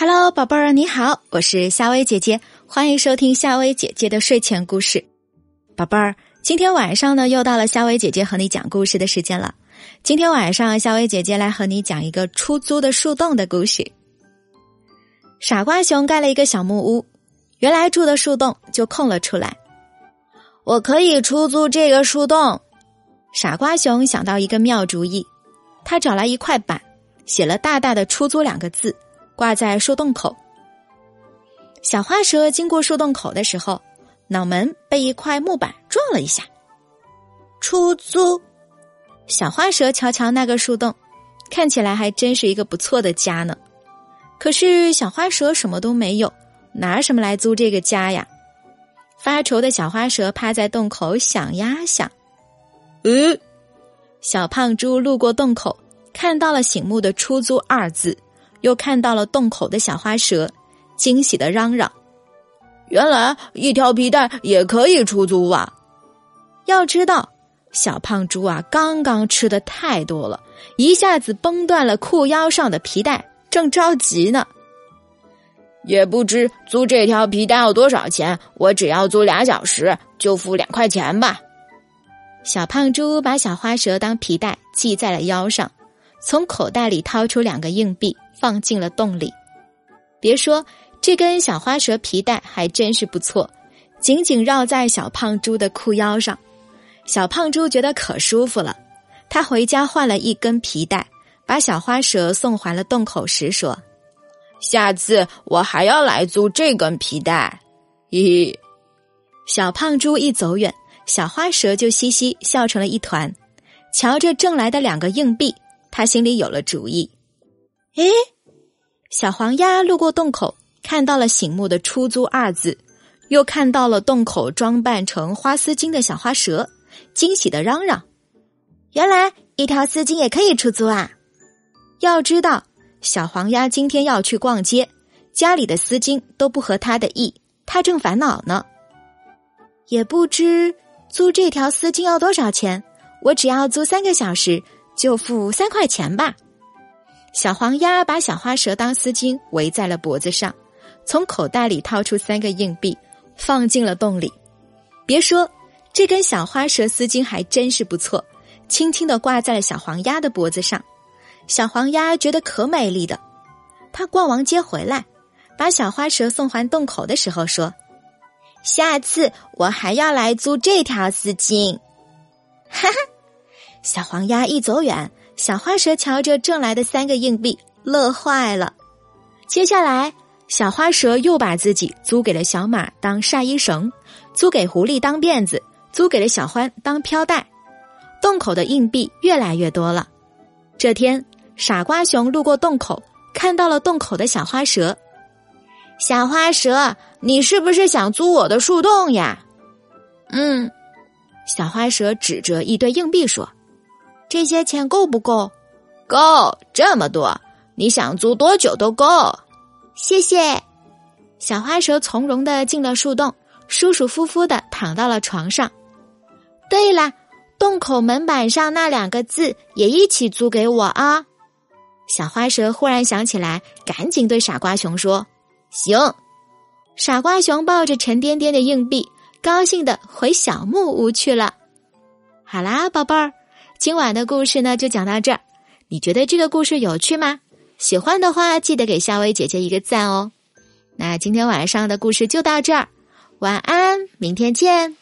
Hello，宝贝儿，你好，我是夏薇姐姐，欢迎收听夏薇姐姐的睡前故事。宝贝儿，今天晚上呢，又到了夏薇姐姐和你讲故事的时间了。今天晚上，夏薇姐姐来和你讲一个出租的树洞的故事。傻瓜熊盖了一个小木屋，原来住的树洞就空了出来。我可以出租这个树洞。傻瓜熊想到一个妙主意，他找来一块板，写了大大的“出租”两个字。挂在树洞口。小花蛇经过树洞口的时候，脑门被一块木板撞了一下。出租。小花蛇瞧瞧那个树洞，看起来还真是一个不错的家呢。可是小花蛇什么都没有，拿什么来租这个家呀？发愁的小花蛇趴在洞口想呀想。嗯，小胖猪路过洞口，看到了醒目的“出租”二字。又看到了洞口的小花蛇，惊喜的嚷嚷：“原来一条皮带也可以出租啊！”要知道，小胖猪啊，刚刚吃的太多了，一下子崩断了裤腰上的皮带，正着急呢。也不知租这条皮带要多少钱，我只要租俩小时，就付两块钱吧。小胖猪把小花蛇当皮带系在了腰上，从口袋里掏出两个硬币。放进了洞里，别说这根小花蛇皮带还真是不错，紧紧绕在小胖猪的裤腰上。小胖猪觉得可舒服了，他回家换了一根皮带，把小花蛇送还了洞口时说：“下次我还要来租这根皮带。”咦，小胖猪一走远，小花蛇就嘻嘻笑成了一团。瞧着挣来的两个硬币，他心里有了主意。哎，小黄鸭路过洞口，看到了醒目的“出租”二字，又看到了洞口装扮成花丝巾的小花蛇，惊喜的嚷嚷：“原来一条丝巾也可以出租啊！”要知道，小黄鸭今天要去逛街，家里的丝巾都不合他的意，他正烦恼呢。也不知租这条丝巾要多少钱，我只要租三个小时，就付三块钱吧。小黄鸭把小花蛇当丝巾围在了脖子上，从口袋里掏出三个硬币，放进了洞里。别说，这根小花蛇丝巾还真是不错，轻轻的挂在了小黄鸭的脖子上。小黄鸭觉得可美丽的。他逛完街回来，把小花蛇送还洞口的时候说：“下次我还要来租这条丝巾。”哈哈，小黄鸭一走远。小花蛇瞧着挣来的三个硬币，乐坏了。接下来，小花蛇又把自己租给了小马当晒衣绳，租给狐狸当辫子，租给了小獾当飘带。洞口的硬币越来越多了。这天，傻瓜熊路过洞口，看到了洞口的小花蛇。小花蛇，你是不是想租我的树洞呀？嗯，小花蛇指着一堆硬币说。这些钱够不够？够，这么多，你想租多久都够。谢谢。小花蛇从容的进了树洞，舒舒服服的躺到了床上。对了，洞口门板上那两个字也一起租给我啊！小花蛇忽然想起来，赶紧对傻瓜熊说：“行。”傻瓜熊抱着沉甸甸的硬币，高兴的回小木屋去了。好啦，宝贝儿。今晚的故事呢，就讲到这儿。你觉得这个故事有趣吗？喜欢的话，记得给夏薇姐姐一个赞哦。那今天晚上的故事就到这儿，晚安，明天见。